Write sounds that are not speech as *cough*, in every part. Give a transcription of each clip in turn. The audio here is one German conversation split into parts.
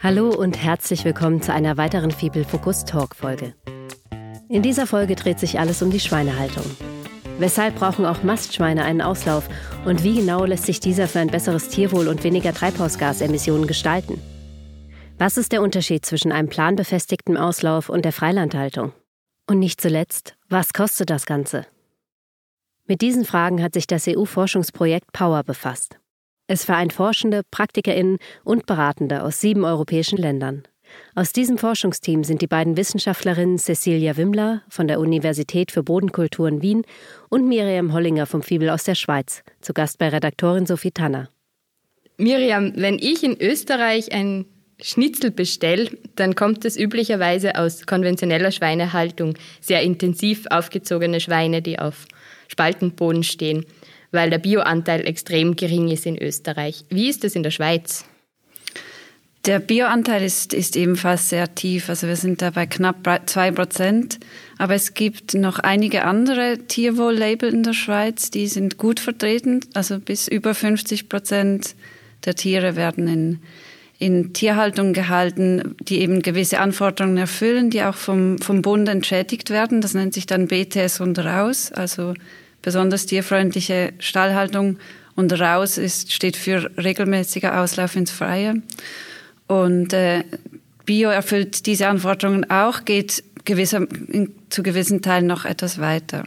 Hallo und herzlich willkommen zu einer weiteren Fibel Focus Talk Folge. In dieser Folge dreht sich alles um die Schweinehaltung. Weshalb brauchen auch Mastschweine einen Auslauf und wie genau lässt sich dieser für ein besseres Tierwohl und weniger Treibhausgasemissionen gestalten? Was ist der Unterschied zwischen einem planbefestigten Auslauf und der Freilandhaltung? Und nicht zuletzt, was kostet das Ganze? Mit diesen Fragen hat sich das EU-Forschungsprojekt Power befasst. Es vereint Forschende, PraktikerInnen und Beratende aus sieben europäischen Ländern. Aus diesem Forschungsteam sind die beiden Wissenschaftlerinnen Cecilia Wimmler von der Universität für Bodenkulturen Wien und Miriam Hollinger vom Fibel aus der Schweiz, zu Gast bei Redaktorin Sophie Tanner. Miriam, wenn ich in Österreich ein Schnitzel bestelle, dann kommt es üblicherweise aus konventioneller Schweinehaltung, sehr intensiv aufgezogene Schweine, die auf Spaltenboden stehen weil der Bioanteil extrem gering ist in Österreich. Wie ist es in der Schweiz? Der Bioanteil ist, ist ebenfalls sehr tief. Also wir sind da bei knapp zwei Prozent. Aber es gibt noch einige andere Tierwohl-Label in der Schweiz, die sind gut vertreten. Also bis über 50 Prozent der Tiere werden in, in Tierhaltung gehalten, die eben gewisse Anforderungen erfüllen, die auch vom, vom Bund entschädigt werden. Das nennt sich dann BTS und raus. Also besonders tierfreundliche Stallhaltung und raus ist, steht für regelmäßiger Auslauf ins Freie. Und äh, Bio erfüllt diese Anforderungen auch, geht gewisser, in, zu gewissen Teilen noch etwas weiter.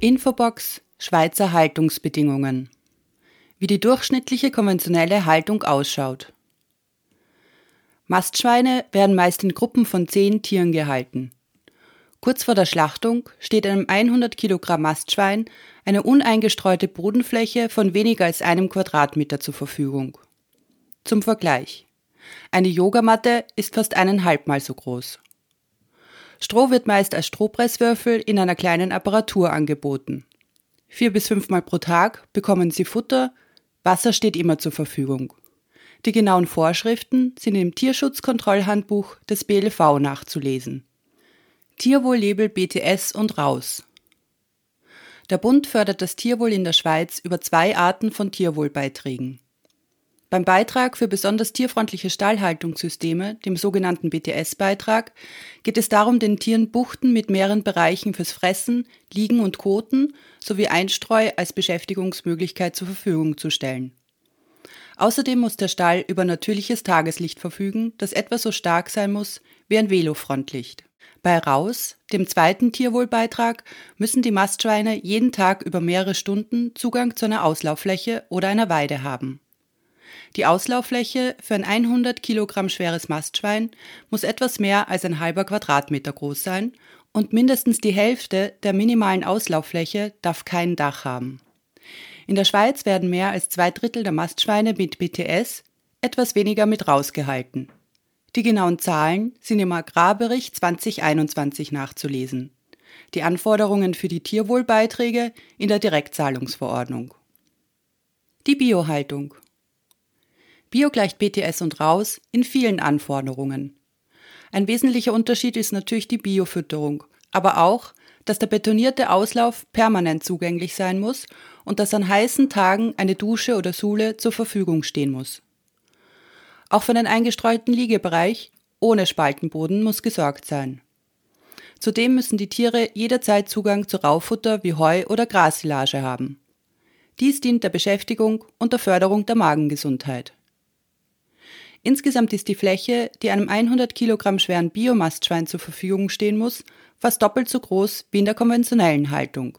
Infobox Schweizer Haltungsbedingungen. Wie die durchschnittliche konventionelle Haltung ausschaut. Mastschweine werden meist in Gruppen von zehn Tieren gehalten. Kurz vor der Schlachtung steht einem 100 Kilogramm Mastschwein eine uneingestreute Bodenfläche von weniger als einem Quadratmeter zur Verfügung. Zum Vergleich. Eine Yogamatte ist fast eineinhalbmal so groß. Stroh wird meist als Strohpresswürfel in einer kleinen Apparatur angeboten. Vier bis fünfmal pro Tag bekommen sie Futter, Wasser steht immer zur Verfügung. Die genauen Vorschriften sind im Tierschutzkontrollhandbuch des BLV nachzulesen. Tierwohl-Label BTS und raus. Der Bund fördert das Tierwohl in der Schweiz über zwei Arten von Tierwohlbeiträgen. Beim Beitrag für besonders tierfreundliche Stallhaltungssysteme, dem sogenannten BTS-Beitrag, geht es darum, den Tieren Buchten mit mehreren Bereichen fürs Fressen, Liegen und Koten sowie Einstreu als Beschäftigungsmöglichkeit zur Verfügung zu stellen. Außerdem muss der Stall über natürliches Tageslicht verfügen, das etwa so stark sein muss wie ein Velofrontlicht. Bei Raus, dem zweiten Tierwohlbeitrag, müssen die Mastschweine jeden Tag über mehrere Stunden Zugang zu einer Auslauffläche oder einer Weide haben. Die Auslauffläche für ein 100 Kilogramm schweres Mastschwein muss etwas mehr als ein halber Quadratmeter groß sein und mindestens die Hälfte der minimalen Auslauffläche darf kein Dach haben. In der Schweiz werden mehr als zwei Drittel der Mastschweine mit BTS, etwas weniger mit rausgehalten. Die genauen Zahlen sind im Agrarbericht 2021 nachzulesen. Die Anforderungen für die Tierwohlbeiträge in der Direktzahlungsverordnung. Die Biohaltung. Bio gleicht BTS und Raus in vielen Anforderungen. Ein wesentlicher Unterschied ist natürlich die Biofütterung, aber auch, dass der betonierte Auslauf permanent zugänglich sein muss und dass an heißen Tagen eine Dusche oder Sule zur Verfügung stehen muss. Auch für den eingestreuten Liegebereich ohne Spaltenboden muss gesorgt sein. Zudem müssen die Tiere jederzeit Zugang zu Raufutter wie Heu oder Grassilage haben. Dies dient der Beschäftigung und der Förderung der Magengesundheit. Insgesamt ist die Fläche, die einem 100 Kilogramm schweren Biomastschwein zur Verfügung stehen muss, fast doppelt so groß wie in der konventionellen Haltung.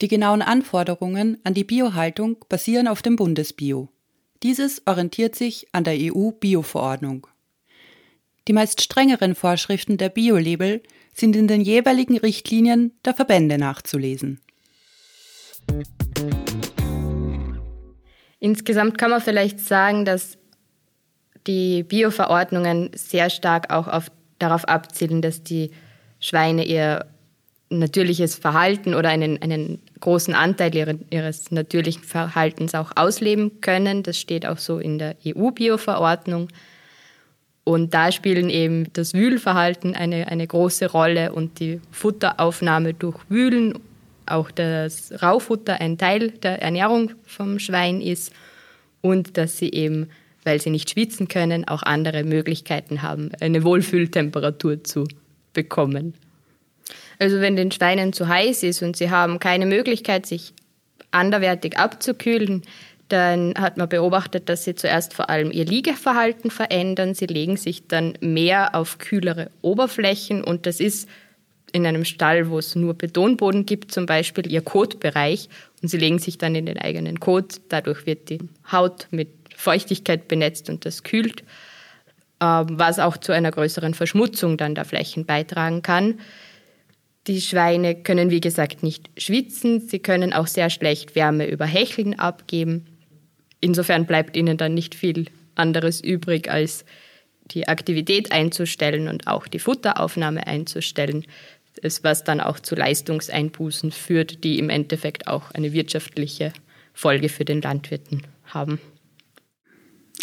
Die genauen Anforderungen an die Biohaltung basieren auf dem Bundesbio. Dieses orientiert sich an der EU-Bio-Verordnung. Die meist strengeren Vorschriften der Bio-Label sind in den jeweiligen Richtlinien der Verbände nachzulesen. Insgesamt kann man vielleicht sagen, dass die Bio-Verordnungen sehr stark auch auf, darauf abzielen, dass die Schweine ihr natürliches Verhalten oder einen, einen großen Anteil ihre, ihres natürlichen Verhaltens auch ausleben können. Das steht auch so in der EU-Bio-Verordnung. Und da spielen eben das Wühlverhalten eine, eine große Rolle und die Futteraufnahme durch Wühlen, auch das Raufutter ein Teil der Ernährung vom Schwein ist. und dass sie eben, weil sie nicht schwitzen können, auch andere Möglichkeiten haben, eine Wohlfühltemperatur zu bekommen. Also wenn den Schweinen zu heiß ist und sie haben keine Möglichkeit, sich anderwertig abzukühlen, dann hat man beobachtet, dass sie zuerst vor allem ihr Liegeverhalten verändern. Sie legen sich dann mehr auf kühlere Oberflächen und das ist in einem Stall, wo es nur Betonboden gibt, zum Beispiel ihr Kotbereich und sie legen sich dann in den eigenen Kot. Dadurch wird die Haut mit Feuchtigkeit benetzt und das kühlt, ähm, was auch zu einer größeren Verschmutzung dann der Flächen beitragen kann. Die Schweine können, wie gesagt, nicht schwitzen. Sie können auch sehr schlecht Wärme über Hecheln abgeben. Insofern bleibt ihnen dann nicht viel anderes übrig, als die Aktivität einzustellen und auch die Futteraufnahme einzustellen, was dann auch zu Leistungseinbußen führt, die im Endeffekt auch eine wirtschaftliche Folge für den Landwirten haben.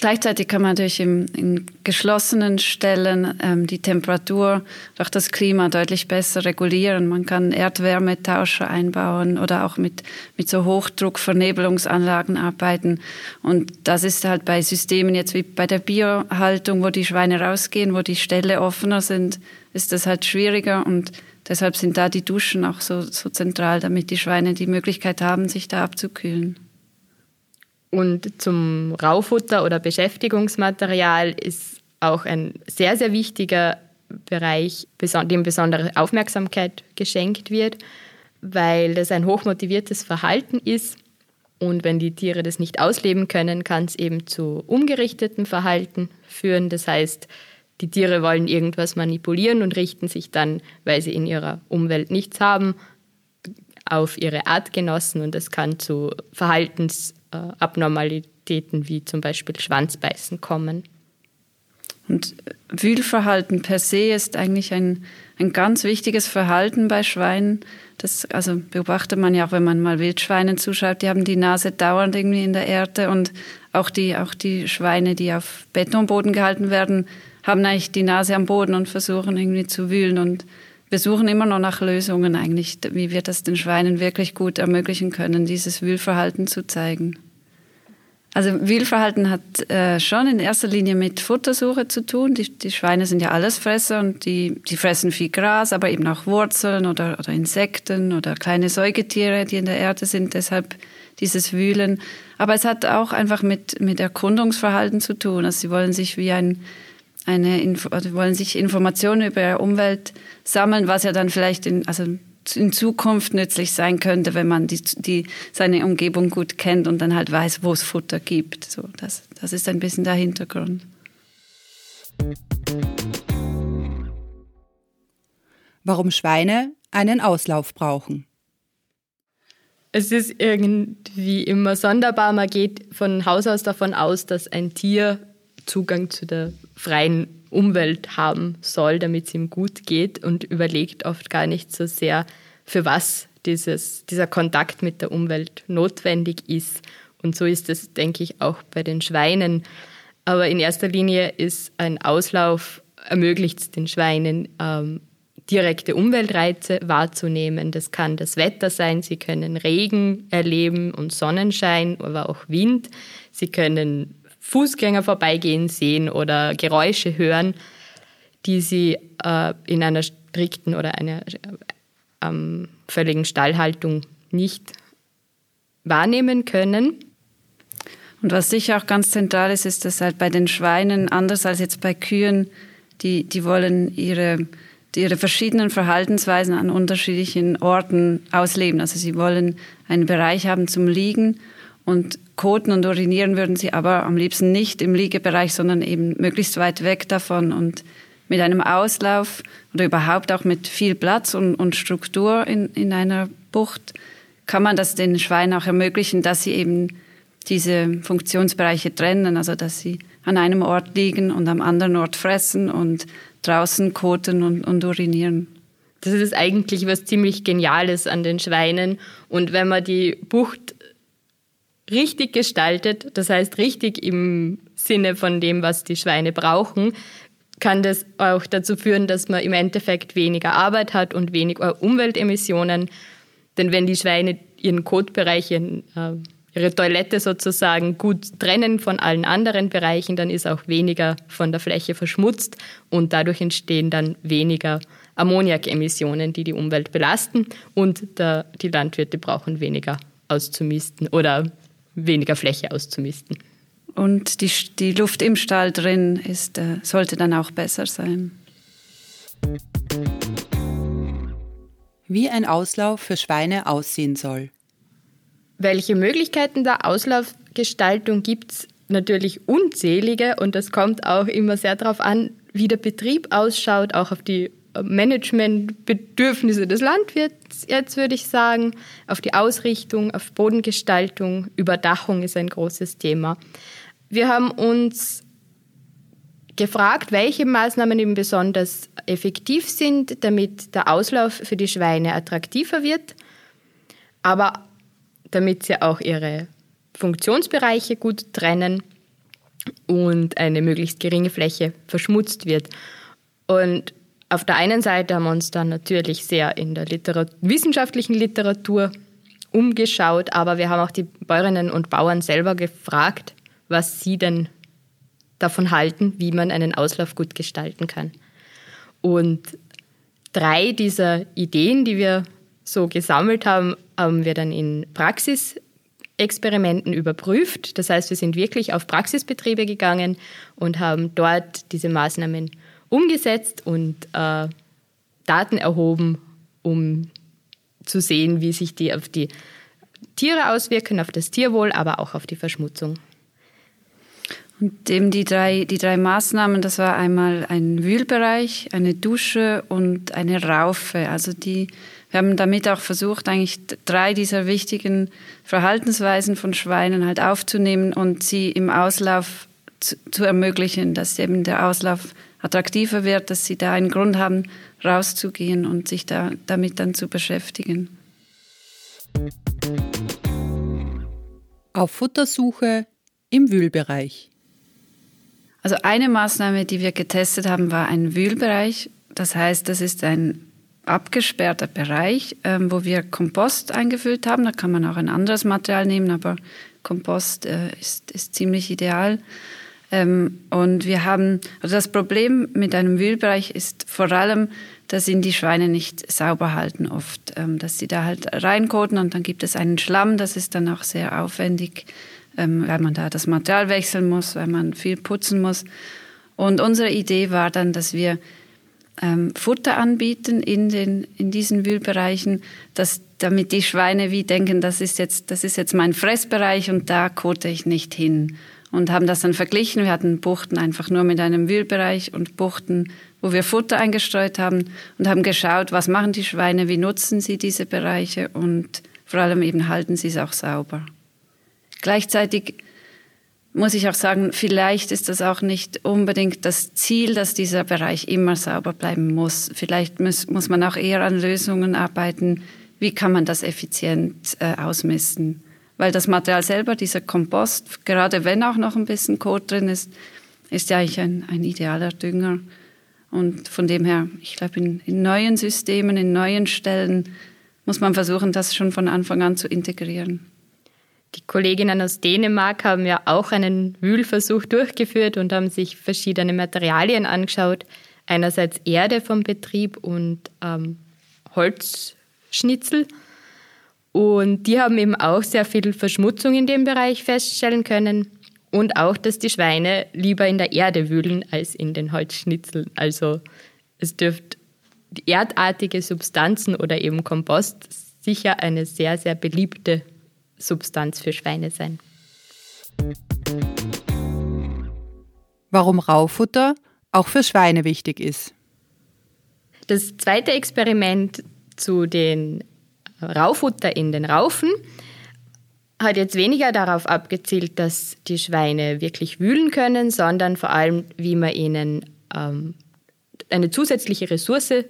Gleichzeitig kann man natürlich im, in geschlossenen Stellen ähm, die Temperatur durch das Klima deutlich besser regulieren. Man kann Erdwärmetauscher einbauen oder auch mit, mit so Hochdruckvernebelungsanlagen arbeiten. Und das ist halt bei Systemen jetzt wie bei der Biohaltung, wo die Schweine rausgehen, wo die Ställe offener sind, ist das halt schwieriger und deshalb sind da die Duschen auch so, so zentral, damit die Schweine die Möglichkeit haben, sich da abzukühlen. Und zum Raufutter oder Beschäftigungsmaterial ist auch ein sehr, sehr wichtiger Bereich, dem besondere Aufmerksamkeit geschenkt wird, weil das ein hochmotiviertes Verhalten ist. Und wenn die Tiere das nicht ausleben können, kann es eben zu umgerichtetem Verhalten führen. Das heißt, die Tiere wollen irgendwas manipulieren und richten sich dann, weil sie in ihrer Umwelt nichts haben, auf ihre Artgenossen und es kann zu Verhaltensabnormalitäten wie zum Beispiel Schwanzbeißen kommen. Und Wühlverhalten per se ist eigentlich ein, ein ganz wichtiges Verhalten bei Schweinen. Das also beobachtet man ja auch, wenn man mal Wildschweinen zuschaut, die haben die Nase dauernd irgendwie in der Erde und auch die, auch die Schweine, die auf Betonboden gehalten werden, haben eigentlich die Nase am Boden und versuchen irgendwie zu wühlen und wir suchen immer noch nach Lösungen eigentlich, wie wir das den Schweinen wirklich gut ermöglichen können, dieses Wühlverhalten zu zeigen. Also Wühlverhalten hat äh, schon in erster Linie mit Futtersuche zu tun. Die, die Schweine sind ja Allesfresser und die, die fressen viel Gras, aber eben auch Wurzeln oder, oder Insekten oder kleine Säugetiere, die in der Erde sind. Deshalb dieses Wühlen. Aber es hat auch einfach mit, mit Erkundungsverhalten zu tun. Also sie wollen sich wie ein eine Info also wollen sich Informationen über ihre Umwelt sammeln, was ja dann vielleicht in, also in Zukunft nützlich sein könnte, wenn man die, die, seine Umgebung gut kennt und dann halt weiß, wo es Futter gibt. So, das, das ist ein bisschen der Hintergrund. Warum Schweine einen Auslauf brauchen. Es ist irgendwie immer sonderbar. Man geht von Haus aus davon aus, dass ein Tier Zugang zu der freien Umwelt haben soll, damit es ihm gut geht und überlegt oft gar nicht so sehr, für was dieses, dieser Kontakt mit der Umwelt notwendig ist. Und so ist es, denke ich, auch bei den Schweinen. Aber in erster Linie ist ein Auslauf, ermöglicht es den Schweinen, ähm, direkte Umweltreize wahrzunehmen. Das kann das Wetter sein, sie können Regen erleben und Sonnenschein, aber auch Wind. Sie können Fußgänger vorbeigehen sehen oder Geräusche hören, die sie äh, in einer strikten oder einer äh, völligen Stallhaltung nicht wahrnehmen können. Und was sicher auch ganz zentral ist, ist, dass halt bei den Schweinen, anders als jetzt bei Kühen, die, die wollen ihre, ihre verschiedenen Verhaltensweisen an unterschiedlichen Orten ausleben. Also sie wollen einen Bereich haben zum Liegen und koten und urinieren würden sie aber am liebsten nicht im Liegebereich, sondern eben möglichst weit weg davon und mit einem Auslauf oder überhaupt auch mit viel Platz und, und Struktur in, in einer Bucht kann man das den Schweinen auch ermöglichen, dass sie eben diese Funktionsbereiche trennen, also dass sie an einem Ort liegen und am anderen Ort fressen und draußen koten und, und urinieren. Das ist eigentlich was ziemlich Geniales an den Schweinen. Und wenn man die Bucht richtig gestaltet, das heißt richtig im Sinne von dem, was die Schweine brauchen, kann das auch dazu führen, dass man im Endeffekt weniger Arbeit hat und weniger Umweltemissionen. Denn wenn die Schweine ihren Kotbereich, äh, ihre Toilette sozusagen gut trennen von allen anderen Bereichen, dann ist auch weniger von der Fläche verschmutzt und dadurch entstehen dann weniger Ammoniakemissionen, die die Umwelt belasten und der, die Landwirte brauchen weniger auszumisten oder weniger Fläche auszumisten. Und die, die Luft im Stall drin ist, äh, sollte dann auch besser sein. Wie ein Auslauf für Schweine aussehen soll. Welche Möglichkeiten der Auslaufgestaltung gibt es? Natürlich unzählige und das kommt auch immer sehr darauf an, wie der Betrieb ausschaut, auch auf die Managementbedürfnisse des Landwirts, jetzt würde ich sagen, auf die Ausrichtung, auf Bodengestaltung, Überdachung ist ein großes Thema. Wir haben uns gefragt, welche Maßnahmen eben besonders effektiv sind, damit der Auslauf für die Schweine attraktiver wird, aber damit sie auch ihre Funktionsbereiche gut trennen und eine möglichst geringe Fläche verschmutzt wird. Und auf der einen Seite haben wir uns dann natürlich sehr in der Literatur, wissenschaftlichen Literatur umgeschaut, aber wir haben auch die Bäuerinnen und Bauern selber gefragt, was sie denn davon halten, wie man einen Auslauf gut gestalten kann. Und drei dieser Ideen, die wir so gesammelt haben, haben wir dann in Praxisexperimenten überprüft. Das heißt, wir sind wirklich auf Praxisbetriebe gegangen und haben dort diese Maßnahmen umgesetzt und äh, Daten erhoben, um zu sehen, wie sich die auf die Tiere auswirken, auf das Tierwohl, aber auch auf die Verschmutzung. Und eben die drei, die drei Maßnahmen, das war einmal ein Wühlbereich, eine Dusche und eine Raufe. Also die, wir haben damit auch versucht, eigentlich drei dieser wichtigen Verhaltensweisen von Schweinen halt aufzunehmen und sie im Auslauf zu, zu ermöglichen, dass eben der Auslauf attraktiver wird, dass sie da einen Grund haben, rauszugehen und sich da, damit dann zu beschäftigen. Auf Futtersuche im Wühlbereich. Also eine Maßnahme, die wir getestet haben, war ein Wühlbereich. Das heißt, das ist ein abgesperrter Bereich, ähm, wo wir Kompost eingefüllt haben. Da kann man auch ein anderes Material nehmen, aber Kompost äh, ist, ist ziemlich ideal. Ähm, und wir haben, also das Problem mit einem Wühlbereich ist vor allem, dass ihn die Schweine nicht sauber halten oft, ähm, dass sie da halt reinkoten und dann gibt es einen Schlamm, das ist dann auch sehr aufwendig, ähm, weil man da das Material wechseln muss, weil man viel putzen muss. Und unsere Idee war dann, dass wir ähm, Futter anbieten in, den, in diesen Wühlbereichen, dass, damit die Schweine wie denken, das ist, jetzt, das ist jetzt mein Fressbereich und da kote ich nicht hin und haben das dann verglichen. Wir hatten Buchten einfach nur mit einem Wühlbereich und Buchten, wo wir Futter eingestreut haben und haben geschaut, was machen die Schweine, wie nutzen sie diese Bereiche und vor allem eben halten sie es auch sauber. Gleichzeitig muss ich auch sagen, vielleicht ist das auch nicht unbedingt das Ziel, dass dieser Bereich immer sauber bleiben muss. Vielleicht muss, muss man auch eher an Lösungen arbeiten, wie kann man das effizient äh, ausmessen weil das Material selber, dieser Kompost, gerade wenn auch noch ein bisschen Kot drin ist, ist ja eigentlich ein, ein idealer Dünger. Und von dem her, ich glaube, in, in neuen Systemen, in neuen Stellen muss man versuchen, das schon von Anfang an zu integrieren. Die Kolleginnen aus Dänemark haben ja auch einen Wühlversuch durchgeführt und haben sich verschiedene Materialien angeschaut. Einerseits Erde vom Betrieb und ähm, Holzschnitzel. Und die haben eben auch sehr viel Verschmutzung in dem Bereich feststellen können. Und auch, dass die Schweine lieber in der Erde wühlen als in den Holzschnitzeln. Also es dürfte erdartige Substanzen oder eben Kompost sicher eine sehr, sehr beliebte Substanz für Schweine sein. Warum Raufutter auch für Schweine wichtig ist. Das zweite Experiment zu den Raufutter in den Raufen hat jetzt weniger darauf abgezielt, dass die Schweine wirklich wühlen können, sondern vor allem, wie man ihnen ähm, eine zusätzliche Ressource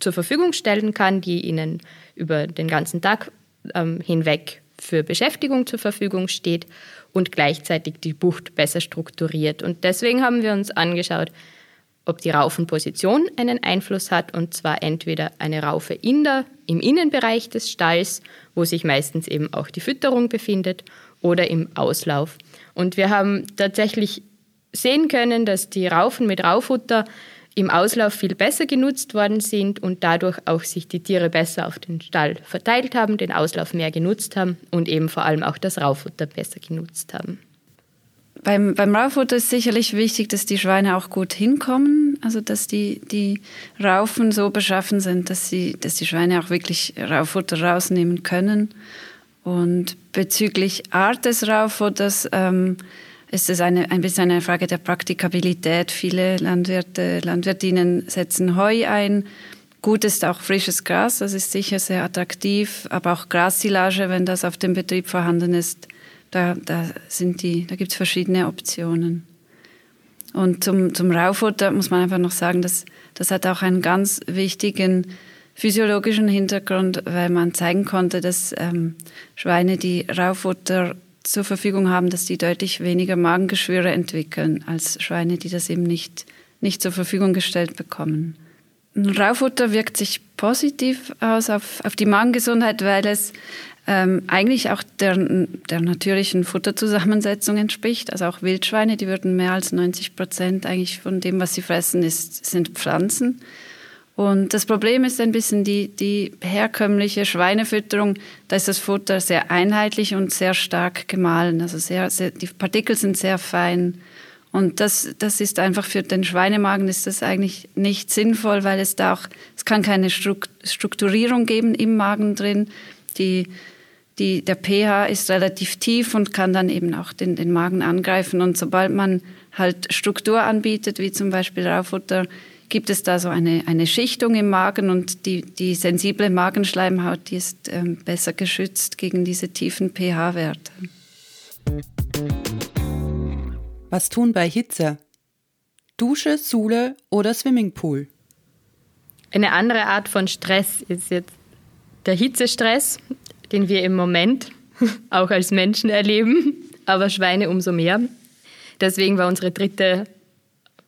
zur Verfügung stellen kann, die ihnen über den ganzen Tag ähm, hinweg für Beschäftigung zur Verfügung steht und gleichzeitig die Bucht besser strukturiert. Und deswegen haben wir uns angeschaut, ob die Raufenposition einen Einfluss hat, und zwar entweder eine Raufe in der, im Innenbereich des Stalls, wo sich meistens eben auch die Fütterung befindet, oder im Auslauf. Und wir haben tatsächlich sehen können, dass die Raufen mit Raufutter im Auslauf viel besser genutzt worden sind und dadurch auch sich die Tiere besser auf den Stall verteilt haben, den Auslauf mehr genutzt haben und eben vor allem auch das Raufutter besser genutzt haben. Beim, beim Raufutter ist sicherlich wichtig, dass die Schweine auch gut hinkommen, also dass die, die Raufen so beschaffen sind, dass, sie, dass die Schweine auch wirklich Raufutter rausnehmen können. Und bezüglich Art des Raufutters ähm, ist es eine, ein bisschen eine Frage der Praktikabilität. Viele Landwirte, Landwirtinnen setzen Heu ein. Gut ist auch frisches Gras, das ist sicher sehr attraktiv, aber auch Grassilage, wenn das auf dem Betrieb vorhanden ist, da, da, sind die, da gibt es verschiedene Optionen. Und zum, zum Raufutter muss man einfach noch sagen, dass, das hat auch einen ganz wichtigen physiologischen Hintergrund, weil man zeigen konnte, dass ähm, Schweine, die Raufutter zur Verfügung haben, dass die deutlich weniger Magengeschwüre entwickeln als Schweine, die das eben nicht, nicht zur Verfügung gestellt bekommen. Raufutter wirkt sich positiv aus auf, auf die Magengesundheit, weil es ähm, eigentlich auch der, der natürlichen Futterzusammensetzung entspricht. Also auch Wildschweine, die würden mehr als 90 Prozent eigentlich von dem, was sie fressen, ist, sind Pflanzen. Und das Problem ist ein bisschen die, die herkömmliche Schweinefütterung. Da ist das Futter sehr einheitlich und sehr stark gemahlen. Also sehr, sehr, die Partikel sind sehr fein. Und das, das ist einfach für den Schweinemagen ist das eigentlich nicht sinnvoll, weil es da auch, es kann keine Strukturierung geben im Magen drin. Die, die, der pH ist relativ tief und kann dann eben auch den, den Magen angreifen. Und sobald man halt Struktur anbietet, wie zum Beispiel Raufutter, gibt es da so eine, eine Schichtung im Magen und die, die sensible Magenschleimhaut, die ist ähm, besser geschützt gegen diese tiefen pH-Werte. Was tun bei Hitze? Dusche, Sule oder Swimmingpool? Eine andere Art von Stress ist jetzt der Hitzestress, den wir im Moment *laughs* auch als Menschen erleben, aber Schweine umso mehr. Deswegen war unsere dritte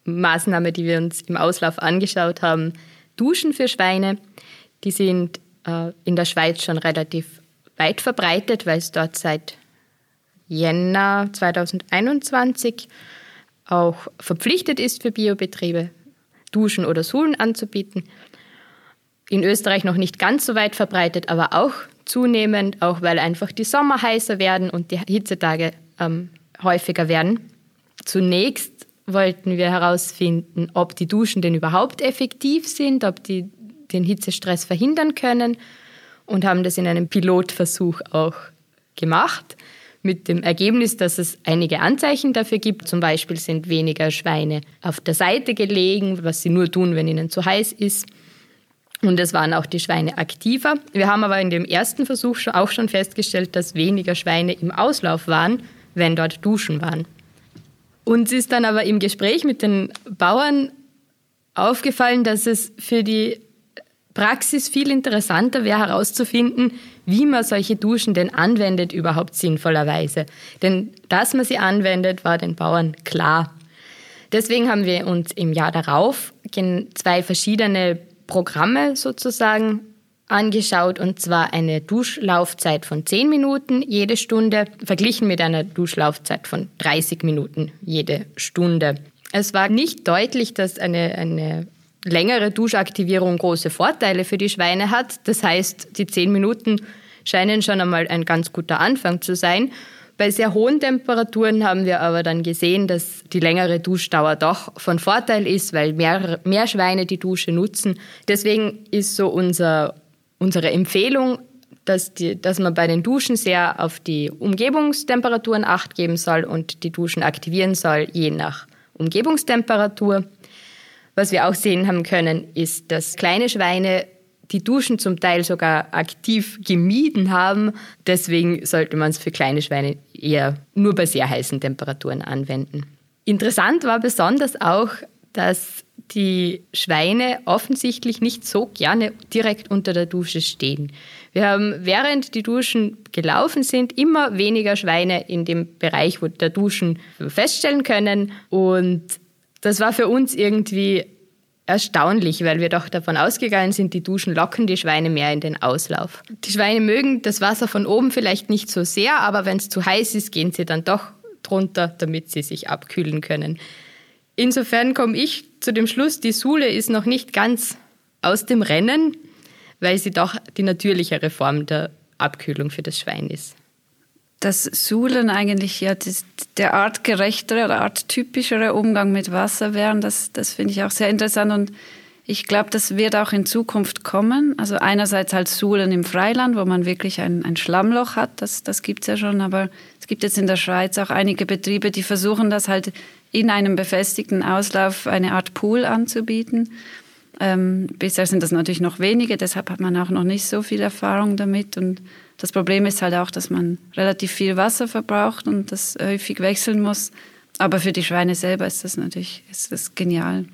Maßnahme, die wir uns im Auslauf angeschaut haben, Duschen für Schweine. Die sind äh, in der Schweiz schon relativ weit verbreitet, weil es dort seit Jänner 2021 auch verpflichtet ist für Biobetriebe, Duschen oder Suhlen anzubieten. In Österreich noch nicht ganz so weit verbreitet, aber auch zunehmend, auch weil einfach die Sommer heißer werden und die Hitzetage ähm, häufiger werden. Zunächst wollten wir herausfinden, ob die Duschen denn überhaupt effektiv sind, ob die den Hitzestress verhindern können und haben das in einem Pilotversuch auch gemacht mit dem Ergebnis, dass es einige Anzeichen dafür gibt. Zum Beispiel sind weniger Schweine auf der Seite gelegen, was sie nur tun, wenn ihnen zu heiß ist. Und es waren auch die Schweine aktiver. Wir haben aber in dem ersten Versuch auch schon festgestellt, dass weniger Schweine im Auslauf waren, wenn dort Duschen waren. Uns ist dann aber im Gespräch mit den Bauern aufgefallen, dass es für die Praxis viel interessanter wäre herauszufinden, wie man solche Duschen denn anwendet überhaupt sinnvollerweise. Denn dass man sie anwendet, war den Bauern klar. Deswegen haben wir uns im Jahr darauf zwei verschiedene Programme sozusagen angeschaut und zwar eine Duschlaufzeit von 10 Minuten jede Stunde, verglichen mit einer Duschlaufzeit von 30 Minuten jede Stunde. Es war nicht deutlich, dass eine, eine längere Duschaktivierung große Vorteile für die Schweine hat. Das heißt, die 10 Minuten scheinen schon einmal ein ganz guter Anfang zu sein. Bei sehr hohen Temperaturen haben wir aber dann gesehen, dass die längere Duschdauer doch von Vorteil ist, weil mehr, mehr Schweine die Dusche nutzen. Deswegen ist so unser unsere Empfehlung, dass, die, dass man bei den Duschen sehr auf die Umgebungstemperaturen acht geben soll und die Duschen aktivieren soll, je nach Umgebungstemperatur. Was wir auch sehen haben können, ist, dass kleine Schweine die Duschen zum Teil sogar aktiv gemieden haben. Deswegen sollte man es für kleine Schweine eher nur bei sehr heißen Temperaturen anwenden. Interessant war besonders auch, dass die Schweine offensichtlich nicht so gerne direkt unter der Dusche stehen. Wir haben, während die Duschen gelaufen sind, immer weniger Schweine in dem Bereich der Duschen feststellen können und Das war für uns irgendwie erstaunlich, weil wir doch davon ausgegangen sind, die Duschen locken die Schweine mehr in den Auslauf. Die Schweine mögen das Wasser von oben vielleicht nicht so sehr, aber wenn es zu heiß ist, gehen sie dann doch drunter, damit sie sich abkühlen können. Insofern komme ich zu dem Schluss, die Sule ist noch nicht ganz aus dem Rennen, weil sie doch die natürlichere Form der Abkühlung für das Schwein ist. Das Suhlen eigentlich ja der artgerechtere oder arttypischere Umgang mit Wasser wären, das, das finde ich auch sehr interessant und ich glaube, das wird auch in Zukunft kommen. Also einerseits halt Suhlen im Freiland, wo man wirklich ein, ein Schlammloch hat, das, das gibt es ja schon, aber es gibt jetzt in der Schweiz auch einige Betriebe, die versuchen das halt in einem befestigten Auslauf eine Art Pool anzubieten. Ähm, bisher sind das natürlich noch wenige, deshalb hat man auch noch nicht so viel Erfahrung damit. Und das Problem ist halt auch, dass man relativ viel Wasser verbraucht und das häufig wechseln muss. Aber für die Schweine selber ist das natürlich ist das genial.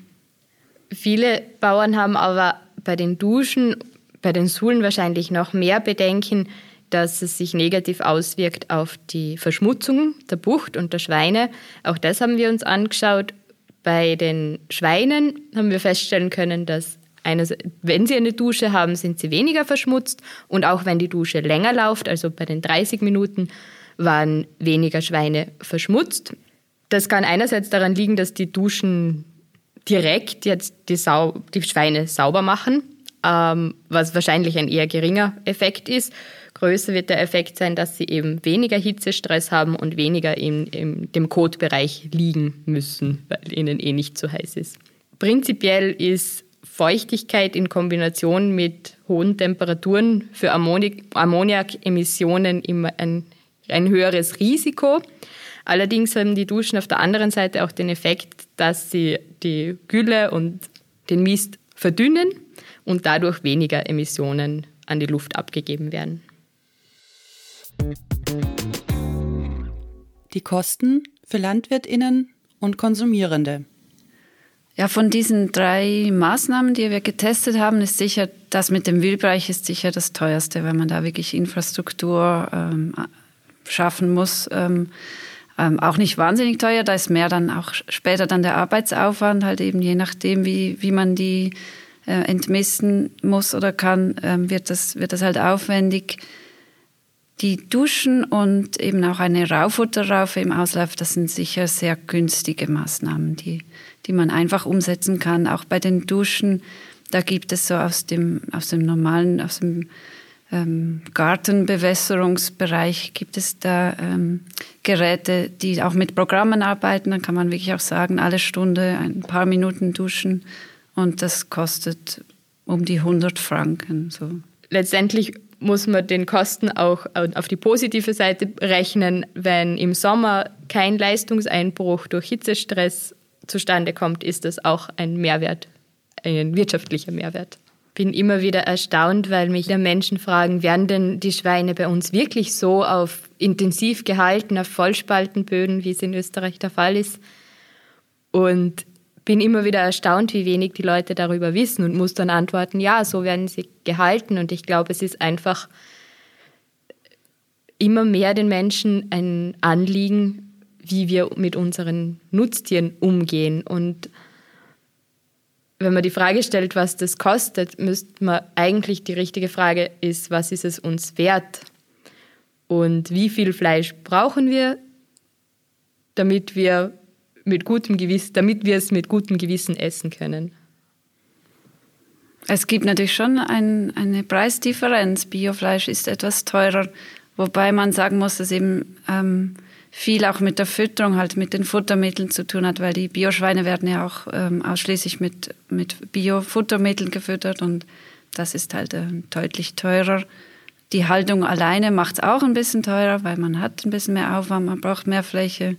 Viele Bauern haben aber bei den Duschen, bei den Suhlen wahrscheinlich noch mehr Bedenken, dass es sich negativ auswirkt auf die Verschmutzung der Bucht und der Schweine. Auch das haben wir uns angeschaut bei den Schweinen haben wir feststellen können, dass eine, wenn sie eine Dusche haben, sind sie weniger verschmutzt und auch wenn die Dusche länger läuft, also bei den 30 Minuten, waren weniger Schweine verschmutzt. Das kann einerseits daran liegen, dass die Duschen direkt jetzt die, Sau die Schweine sauber machen, ähm, was wahrscheinlich ein eher geringer Effekt ist größer wird der Effekt sein, dass sie eben weniger Hitzestress haben und weniger in, in dem Kotbereich liegen müssen, weil ihnen eh nicht zu heiß ist. Prinzipiell ist Feuchtigkeit in Kombination mit hohen Temperaturen für Ammoniakemissionen immer ein, ein höheres Risiko. Allerdings haben die Duschen auf der anderen Seite auch den Effekt, dass sie die Gülle und den Mist verdünnen und dadurch weniger Emissionen an die Luft abgegeben werden. Die Kosten für Landwirtinnen und Konsumierende. Ja, von diesen drei Maßnahmen, die wir getestet haben, ist sicher, das mit dem Wildbereich ist sicher das teuerste, weil man da wirklich Infrastruktur ähm, schaffen muss. Ähm, ähm, auch nicht wahnsinnig teuer, da ist mehr dann auch später dann der Arbeitsaufwand, halt eben je nachdem, wie, wie man die äh, entmisten muss oder kann, ähm, wird, das, wird das halt aufwendig. Die Duschen und eben auch eine Raufutterraufe im Auslauf, das sind sicher sehr günstige Maßnahmen, die, die man einfach umsetzen kann. Auch bei den Duschen, da gibt es so aus dem, aus dem normalen, aus dem ähm, Gartenbewässerungsbereich gibt es da ähm, Geräte, die auch mit Programmen arbeiten. Dann kann man wirklich auch sagen, alle Stunde ein paar Minuten duschen und das kostet um die 100 Franken. So. Letztendlich muss man den Kosten auch auf die positive Seite rechnen. Wenn im Sommer kein Leistungseinbruch durch Hitzestress zustande kommt, ist das auch ein Mehrwert, ein wirtschaftlicher Mehrwert. Bin immer wieder erstaunt, weil mich der Menschen fragen, werden denn die Schweine bei uns wirklich so auf intensiv gehalten, auf Vollspaltenböden, wie es in Österreich der Fall ist? Und bin immer wieder erstaunt, wie wenig die Leute darüber wissen und muss dann antworten, ja, so werden sie gehalten. Und ich glaube, es ist einfach immer mehr den Menschen ein Anliegen, wie wir mit unseren Nutztieren umgehen. Und wenn man die Frage stellt, was das kostet, müsste man eigentlich die richtige Frage ist, was ist es uns wert? Und wie viel Fleisch brauchen wir, damit wir mit gutem Gewissen, damit wir es mit gutem Gewissen essen können. Es gibt natürlich schon ein, eine Preisdifferenz. Biofleisch ist etwas teurer, wobei man sagen muss, dass eben ähm, viel auch mit der Fütterung, halt mit den Futtermitteln zu tun hat, weil die Bioschweine werden ja auch ähm, ausschließlich mit, mit Biofuttermitteln gefüttert und das ist halt äh, deutlich teurer. Die Haltung alleine macht es auch ein bisschen teurer, weil man hat ein bisschen mehr Aufwand, man braucht mehr Fläche.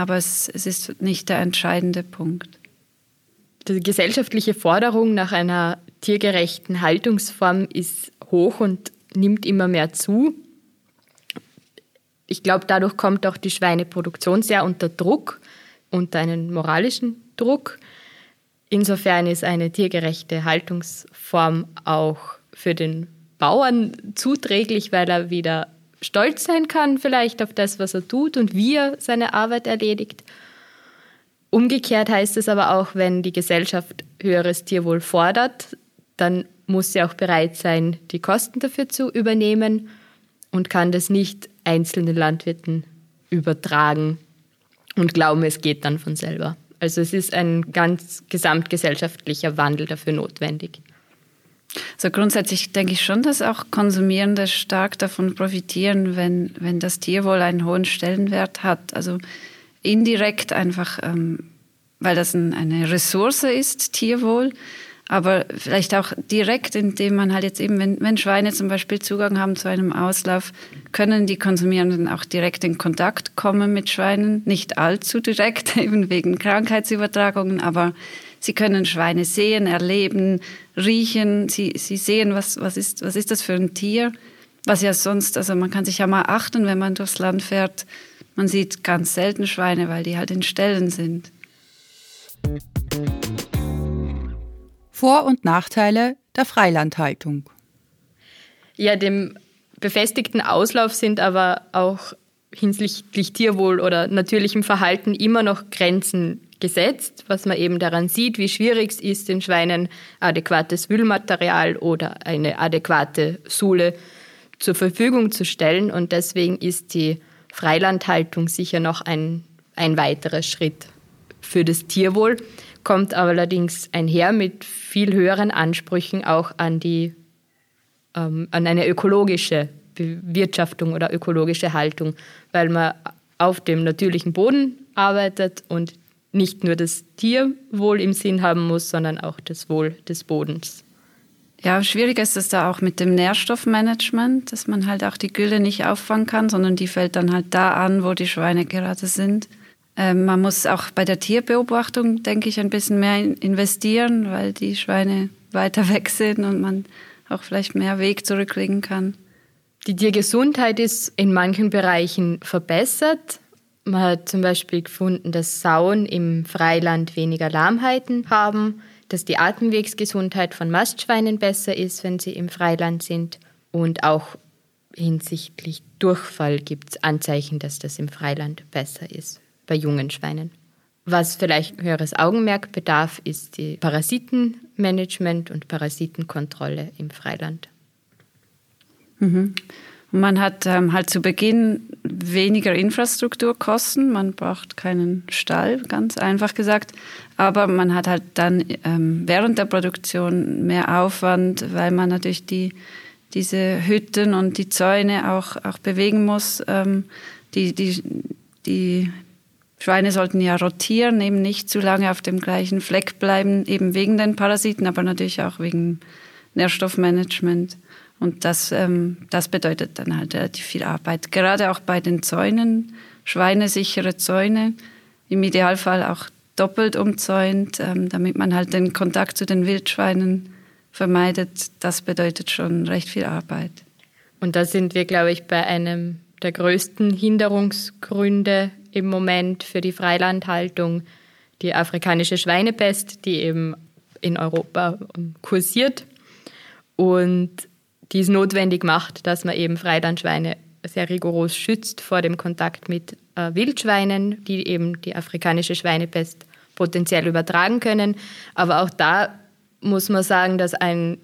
Aber es, es ist nicht der entscheidende Punkt. Die gesellschaftliche Forderung nach einer tiergerechten Haltungsform ist hoch und nimmt immer mehr zu. Ich glaube, dadurch kommt auch die Schweineproduktion sehr unter Druck, unter einen moralischen Druck. Insofern ist eine tiergerechte Haltungsform auch für den Bauern zuträglich, weil er wieder stolz sein kann vielleicht auf das, was er tut und wie er seine Arbeit erledigt. Umgekehrt heißt es aber auch, wenn die Gesellschaft höheres Tierwohl fordert, dann muss sie auch bereit sein, die Kosten dafür zu übernehmen und kann das nicht einzelnen Landwirten übertragen und glauben, es geht dann von selber. Also es ist ein ganz gesamtgesellschaftlicher Wandel dafür notwendig. So grundsätzlich denke ich schon, dass auch Konsumierende stark davon profitieren, wenn, wenn das Tierwohl einen hohen Stellenwert hat. Also indirekt einfach, ähm, weil das ein, eine Ressource ist, Tierwohl, aber vielleicht auch direkt, indem man halt jetzt eben, wenn, wenn Schweine zum Beispiel Zugang haben zu einem Auslauf, können die Konsumierenden auch direkt in Kontakt kommen mit Schweinen. Nicht allzu direkt, *laughs* eben wegen Krankheitsübertragungen, aber sie können Schweine sehen, erleben, riechen. Sie, sie sehen, was, was, ist, was ist das für ein Tier. Was ja sonst, also man kann sich ja mal achten, wenn man durchs Land fährt. Man sieht ganz selten Schweine, weil die halt in Ställen sind. Vor- und Nachteile der Freilandhaltung. Ja, dem befestigten Auslauf sind aber auch hinsichtlich Tierwohl oder natürlichem Verhalten immer noch Grenzen gesetzt, was man eben daran sieht, wie schwierig es ist, den Schweinen adäquates Wühlmaterial oder eine adäquate Sule zur Verfügung zu stellen. Und deswegen ist die Freilandhaltung sicher noch ein, ein weiterer Schritt für das Tierwohl kommt allerdings einher mit viel höheren Ansprüchen auch an, die, ähm, an eine ökologische Bewirtschaftung oder ökologische Haltung, weil man auf dem natürlichen Boden arbeitet und nicht nur das Tierwohl im Sinn haben muss, sondern auch das Wohl des Bodens. Ja, schwierig ist es da auch mit dem Nährstoffmanagement, dass man halt auch die Gülle nicht auffangen kann, sondern die fällt dann halt da an, wo die Schweine gerade sind. Ähm, man muss auch bei der Tierbeobachtung, denke ich, ein bisschen mehr investieren, weil die Schweine weiter *laughs* weg sind und man auch vielleicht mehr Weg zurücklegen kann. Die Tiergesundheit ist in manchen Bereichen verbessert. Man hat zum Beispiel gefunden, dass Sauen im Freiland weniger Lahmheiten haben, dass die Atemwegsgesundheit von Mastschweinen besser ist, wenn sie im Freiland sind. Und auch hinsichtlich Durchfall gibt es Anzeichen, dass das im Freiland besser ist bei jungen Schweinen. Was vielleicht höheres Augenmerk bedarf, ist die Parasitenmanagement und Parasitenkontrolle im Freiland. Mhm. Man hat ähm, halt zu Beginn weniger Infrastrukturkosten, man braucht keinen Stall, ganz einfach gesagt, aber man hat halt dann ähm, während der Produktion mehr Aufwand, weil man natürlich die, diese Hütten und die Zäune auch, auch bewegen muss. Ähm, die, die, die Schweine sollten ja rotieren, eben nicht zu lange auf dem gleichen Fleck bleiben, eben wegen den Parasiten, aber natürlich auch wegen Nährstoffmanagement. Und das, ähm, das bedeutet dann halt relativ viel Arbeit. Gerade auch bei den Zäunen, schweinesichere Zäune, im Idealfall auch doppelt umzäunt, ähm, damit man halt den Kontakt zu den Wildschweinen vermeidet. Das bedeutet schon recht viel Arbeit. Und da sind wir, glaube ich, bei einem der größten Hinderungsgründe im Moment für die Freilandhaltung die afrikanische Schweinepest, die eben in Europa kursiert und die es notwendig macht, dass man eben Freilandschweine sehr rigoros schützt vor dem Kontakt mit äh, Wildschweinen, die eben die afrikanische Schweinepest potenziell übertragen können. Aber auch da muss man sagen, dass ein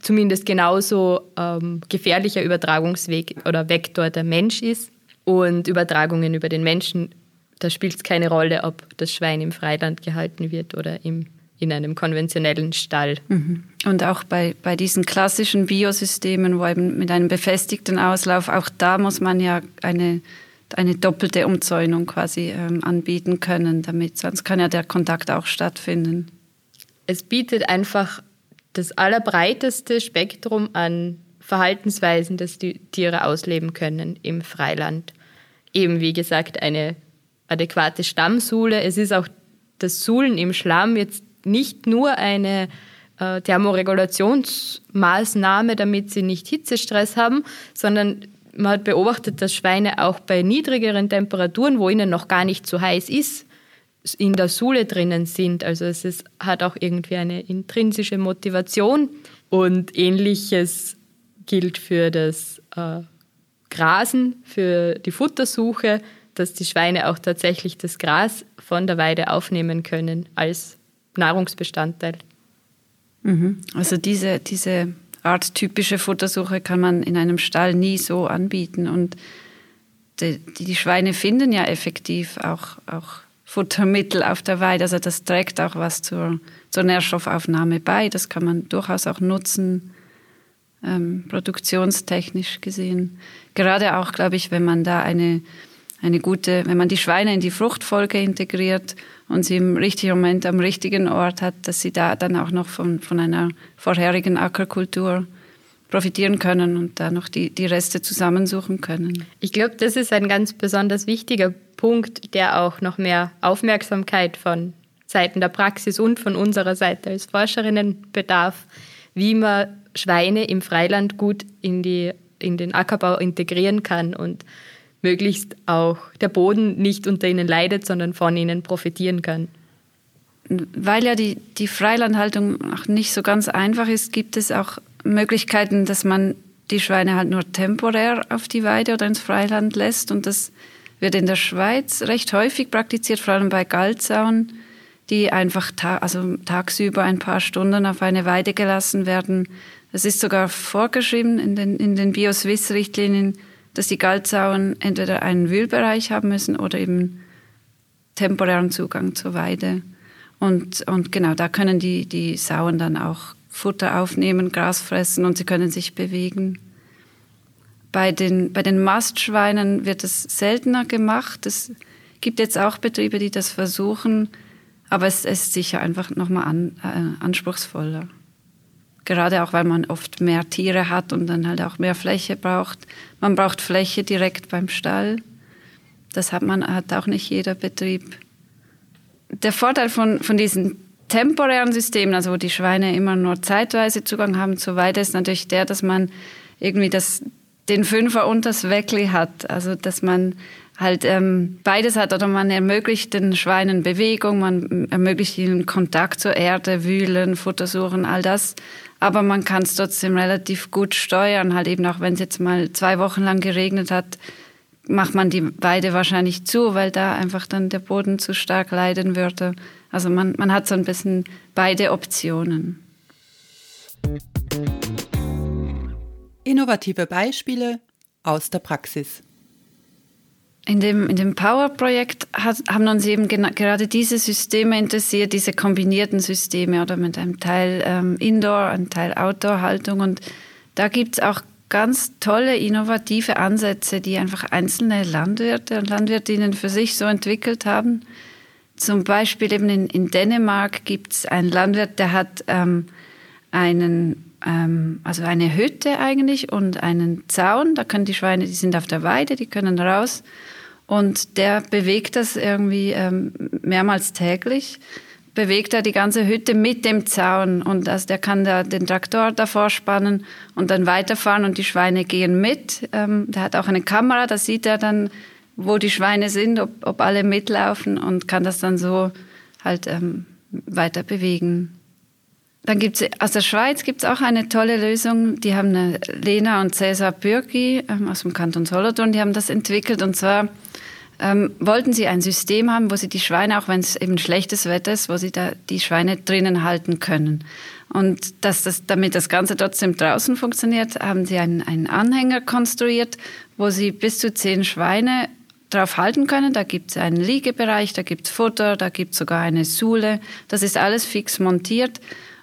zumindest genauso ähm, gefährlicher Übertragungsweg oder Vektor der Mensch ist. Und Übertragungen über den Menschen, da spielt es keine Rolle, ob das Schwein im Freiland gehalten wird oder im, in einem konventionellen Stall. Mhm. Und auch bei, bei diesen klassischen Biosystemen, wo eben mit einem befestigten Auslauf, auch da muss man ja eine, eine doppelte Umzäunung quasi ähm, anbieten können, damit sonst kann ja der Kontakt auch stattfinden. Es bietet einfach das allerbreiteste Spektrum an Verhaltensweisen, das die Tiere ausleben können im Freiland. Eben wie gesagt eine adäquate Stammsule. Es ist auch das Suhlen im Schlamm jetzt nicht nur eine äh, Thermoregulationsmaßnahme, damit sie nicht Hitzestress haben, sondern man hat beobachtet, dass Schweine auch bei niedrigeren Temperaturen, wo ihnen noch gar nicht so heiß ist, in der Sule drinnen sind. Also es ist, hat auch irgendwie eine intrinsische Motivation und ähnliches gilt für das äh, Grasen, für die Futtersuche, dass die Schweine auch tatsächlich das Gras von der Weide aufnehmen können als Nahrungsbestandteil. Mhm. Also diese, diese Art typische Futtersuche kann man in einem Stall nie so anbieten. Und die, die Schweine finden ja effektiv auch, auch Futtermittel auf der Weide. Also das trägt auch was zur, zur Nährstoffaufnahme bei. Das kann man durchaus auch nutzen, ähm, produktionstechnisch gesehen. Gerade auch, glaube ich, wenn man da eine, eine gute, wenn man die Schweine in die Fruchtfolge integriert und sie im richtigen Moment am richtigen Ort hat, dass sie da dann auch noch von, von einer vorherigen Ackerkultur profitieren können und da noch die, die Reste zusammensuchen können. Ich glaube, das ist ein ganz besonders wichtiger Punkt, der auch noch mehr Aufmerksamkeit von Seiten der Praxis und von unserer Seite als Forscherinnen bedarf, wie man Schweine im Freiland gut in, die, in den Ackerbau integrieren kann und möglichst auch der Boden nicht unter ihnen leidet, sondern von ihnen profitieren kann. Weil ja die, die Freilandhaltung auch nicht so ganz einfach ist, gibt es auch Möglichkeiten, dass man die Schweine halt nur temporär auf die Weide oder ins Freiland lässt. Und das wird in der Schweiz recht häufig praktiziert, vor allem bei Galtsauen, die einfach ta also tagsüber ein paar Stunden auf eine Weide gelassen werden. Es ist sogar vorgeschrieben in den, in den Bio-Swiss-Richtlinien, dass die Galtsauen entweder einen Wühlbereich haben müssen oder eben temporären Zugang zur Weide. Und, und genau, da können die, die Sauen dann auch Futter aufnehmen, Gras fressen und sie können sich bewegen. Bei den, bei den Mastschweinen wird es seltener gemacht. Es gibt jetzt auch Betriebe, die das versuchen, aber es ist sicher einfach nochmal an, äh, anspruchsvoller. Gerade auch, weil man oft mehr Tiere hat und dann halt auch mehr Fläche braucht. Man braucht Fläche direkt beim Stall. Das hat man hat auch nicht jeder Betrieb. Der Vorteil von, von diesen temporären Systemen, also wo die Schweine immer nur zeitweise Zugang haben zur Weide, ist natürlich der, dass man irgendwie das, den Fünfer und das Weckli hat. Also dass man halt ähm, beides hat oder man ermöglicht den Schweinen Bewegung, man ermöglicht ihnen Kontakt zur Erde, Wühlen, Futter suchen, all das. Aber man kann es trotzdem relativ gut steuern, halt eben auch wenn es jetzt mal zwei Wochen lang geregnet hat, macht man die Weide wahrscheinlich zu, weil da einfach dann der Boden zu stark leiden würde. Also man, man hat so ein bisschen beide Optionen. Innovative Beispiele aus der Praxis. In dem, in dem Power-Projekt haben uns eben gerade diese Systeme interessiert, diese kombinierten Systeme oder mit einem Teil ähm, Indoor, einem Teil Outdoor-Haltung. Und da gibt es auch ganz tolle, innovative Ansätze, die einfach einzelne Landwirte und Landwirtinnen für sich so entwickelt haben. Zum Beispiel eben in, in Dänemark gibt es einen Landwirt, der hat ähm, einen, ähm, also eine Hütte eigentlich und einen Zaun. Da können die Schweine, die sind auf der Weide, die können raus. Und der bewegt das irgendwie ähm, mehrmals täglich bewegt er die ganze Hütte mit dem Zaun und also der kann da den Traktor davor spannen und dann weiterfahren und die Schweine gehen mit. Ähm, der hat auch eine Kamera, da sieht er dann, wo die Schweine sind, ob, ob alle mitlaufen und kann das dann so halt ähm, weiter bewegen. Dann gibt's aus der Schweiz gibt's auch eine tolle Lösung. Die haben eine Lena und Cäsar Bürki ähm, aus dem Kanton Solothurn, die haben das entwickelt und zwar ähm, wollten sie ein System haben, wo sie die Schweine, auch wenn es eben schlechtes Wetter ist, wo sie da die Schweine drinnen halten können. Und dass das, damit das Ganze trotzdem draußen funktioniert, haben sie einen, einen Anhänger konstruiert, wo sie bis zu zehn Schweine drauf halten können. Da gibt es einen Liegebereich, da gibt es Futter, da gibt es sogar eine Sule. Das ist alles fix montiert.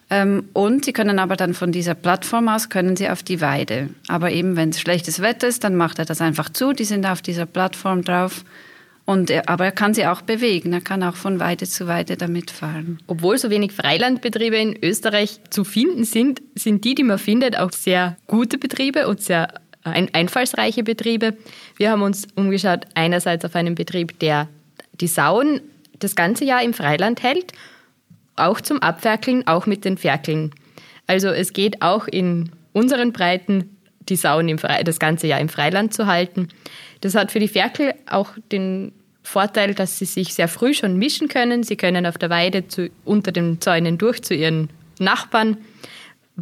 Ähm, und sie können aber dann von dieser Plattform aus, können sie auf die Weide. Aber eben, wenn es schlechtes Wetter ist, dann macht er das einfach zu. Die sind auf dieser Plattform drauf und er, aber er kann sie auch bewegen. Er kann auch von Weide zu Weide damit fahren. Obwohl so wenig Freilandbetriebe in Österreich zu finden sind, sind die, die man findet, auch sehr gute Betriebe und sehr einfallsreiche Betriebe. Wir haben uns umgeschaut, einerseits auf einen Betrieb, der die Sauen das ganze Jahr im Freiland hält, auch zum Abferkeln, auch mit den Ferkeln. Also es geht auch in unseren Breiten, die Sauen im das ganze Jahr im Freiland zu halten. Das hat für die Ferkel auch den Vorteil, dass sie sich sehr früh schon mischen können. Sie können auf der Weide zu, unter den Zäunen durch zu ihren Nachbarn,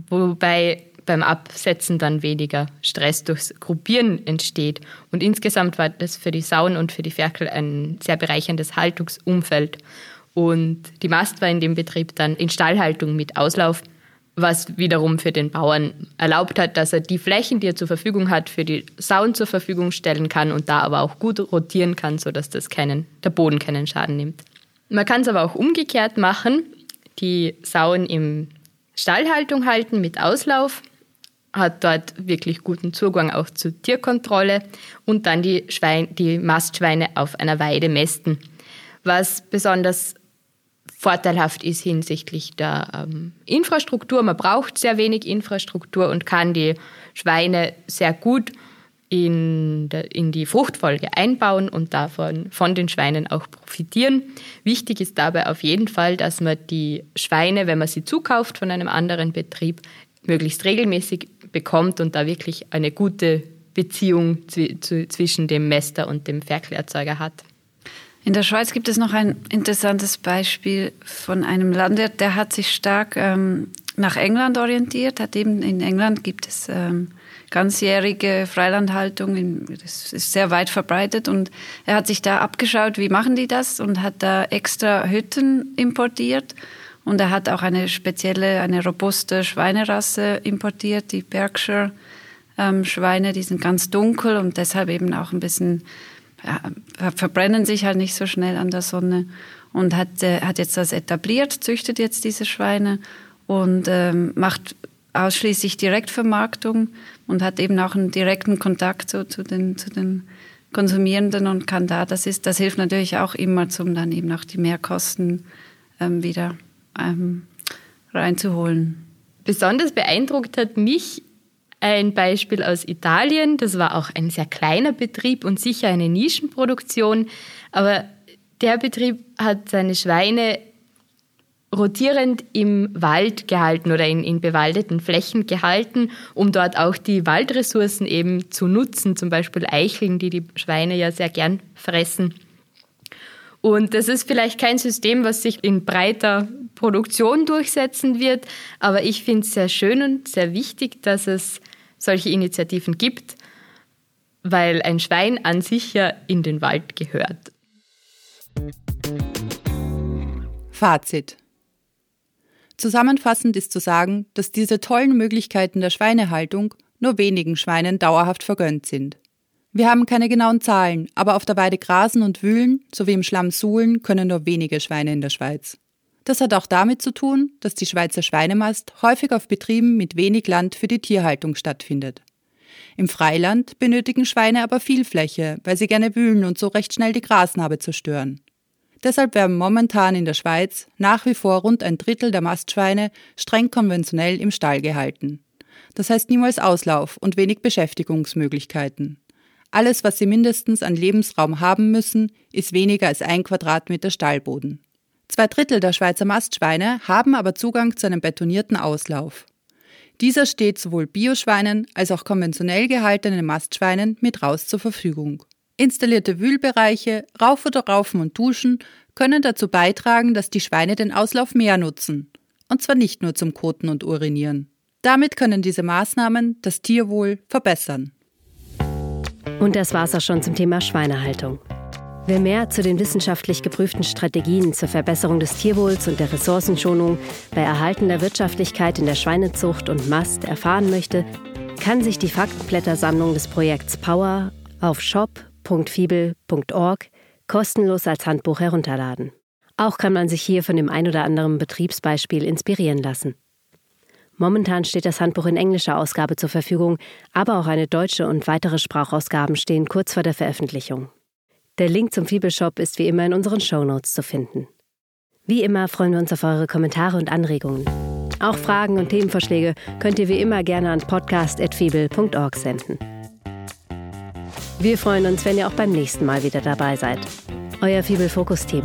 wobei beim Absetzen dann weniger Stress durchs Gruppieren entsteht. Und insgesamt war das für die Sauen und für die Ferkel ein sehr bereicherndes Haltungsumfeld. Und die Mast war in dem Betrieb dann in Stallhaltung mit Auslauf, was wiederum für den Bauern erlaubt hat, dass er die Flächen, die er zur Verfügung hat, für die Sauen zur Verfügung stellen kann und da aber auch gut rotieren kann, sodass das keinen, der Boden keinen Schaden nimmt. Man kann es aber auch umgekehrt machen, die Sauen im Stallhaltung halten mit Auslauf, hat dort wirklich guten Zugang auch zur Tierkontrolle und dann die, Schwein, die Mastschweine auf einer Weide mästen, was besonders vorteilhaft ist hinsichtlich der ähm, Infrastruktur. Man braucht sehr wenig Infrastruktur und kann die Schweine sehr gut in, der, in die Fruchtfolge einbauen und davon von den Schweinen auch profitieren. Wichtig ist dabei auf jeden Fall, dass man die Schweine, wenn man sie zukauft von einem anderen Betrieb, möglichst regelmäßig bekommt und da wirklich eine gute Beziehung zwischen dem Mäster und dem Ferkelerzeuger hat. In der Schweiz gibt es noch ein interessantes Beispiel von einem Landwirt, der hat sich stark ähm, nach England orientiert, hat eben in England gibt es ähm, ganzjährige Freilandhaltung, das ist sehr weit verbreitet und er hat sich da abgeschaut, wie machen die das und hat da extra Hütten importiert und er hat auch eine spezielle, eine robuste Schweinerasse importiert, die Berkshire ähm, Schweine, die sind ganz dunkel und deshalb eben auch ein bisschen, verbrennen sich halt nicht so schnell an der Sonne und hat, äh, hat jetzt das etabliert, züchtet jetzt diese Schweine und ähm, macht ausschließlich Direktvermarktung und hat eben auch einen direkten Kontakt so zu den, zu den Konsumierenden und kann da, das ist, das hilft natürlich auch immer, um dann eben auch die Mehrkosten ähm, wieder ähm, reinzuholen. Besonders beeindruckt hat mich ein Beispiel aus Italien. Das war auch ein sehr kleiner Betrieb und sicher eine Nischenproduktion. Aber der Betrieb hat seine Schweine rotierend im Wald gehalten oder in, in bewaldeten Flächen gehalten, um dort auch die Waldressourcen eben zu nutzen, zum Beispiel Eicheln, die die Schweine ja sehr gern fressen. Und das ist vielleicht kein System, was sich in breiter Produktion durchsetzen wird, aber ich finde es sehr schön und sehr wichtig, dass es solche Initiativen gibt, weil ein Schwein an sich ja in den Wald gehört. Fazit. Zusammenfassend ist zu sagen, dass diese tollen Möglichkeiten der Schweinehaltung nur wenigen Schweinen dauerhaft vergönnt sind. Wir haben keine genauen Zahlen, aber auf der Weide grasen und wühlen sowie im Schlamm suhlen können nur wenige Schweine in der Schweiz. Das hat auch damit zu tun, dass die Schweizer Schweinemast häufig auf Betrieben mit wenig Land für die Tierhaltung stattfindet. Im Freiland benötigen Schweine aber viel Fläche, weil sie gerne wühlen und so recht schnell die Grasnarbe zerstören. Deshalb werden momentan in der Schweiz nach wie vor rund ein Drittel der Mastschweine streng konventionell im Stall gehalten. Das heißt niemals Auslauf und wenig Beschäftigungsmöglichkeiten. Alles, was sie mindestens an Lebensraum haben müssen, ist weniger als ein Quadratmeter Stallboden. Zwei Drittel der Schweizer Mastschweine haben aber Zugang zu einem betonierten Auslauf. Dieser steht sowohl Bioschweinen als auch konventionell gehaltenen Mastschweinen mit raus zur Verfügung. Installierte Wühlbereiche, Rauf- Raufen und Duschen können dazu beitragen, dass die Schweine den Auslauf mehr nutzen. Und zwar nicht nur zum Koten und Urinieren. Damit können diese Maßnahmen das Tierwohl verbessern. Und das war's auch schon zum Thema Schweinehaltung. Wer mehr zu den wissenschaftlich geprüften Strategien zur Verbesserung des Tierwohls und der Ressourcenschonung bei erhaltener Wirtschaftlichkeit in der Schweinezucht und Mast erfahren möchte, kann sich die Faktenblättersammlung des Projekts Power auf shop.fibel.org kostenlos als Handbuch herunterladen. Auch kann man sich hier von dem ein oder anderen Betriebsbeispiel inspirieren lassen. Momentan steht das Handbuch in englischer Ausgabe zur Verfügung, aber auch eine deutsche und weitere Sprachausgaben stehen kurz vor der Veröffentlichung. Der Link zum Fibelshop ist wie immer in unseren Shownotes zu finden. Wie immer freuen wir uns auf eure Kommentare und Anregungen. Auch Fragen und Themenvorschläge könnt ihr wie immer gerne an podcast.fibel.org senden. Wir freuen uns, wenn ihr auch beim nächsten Mal wieder dabei seid. Euer Fibel Fokus Team.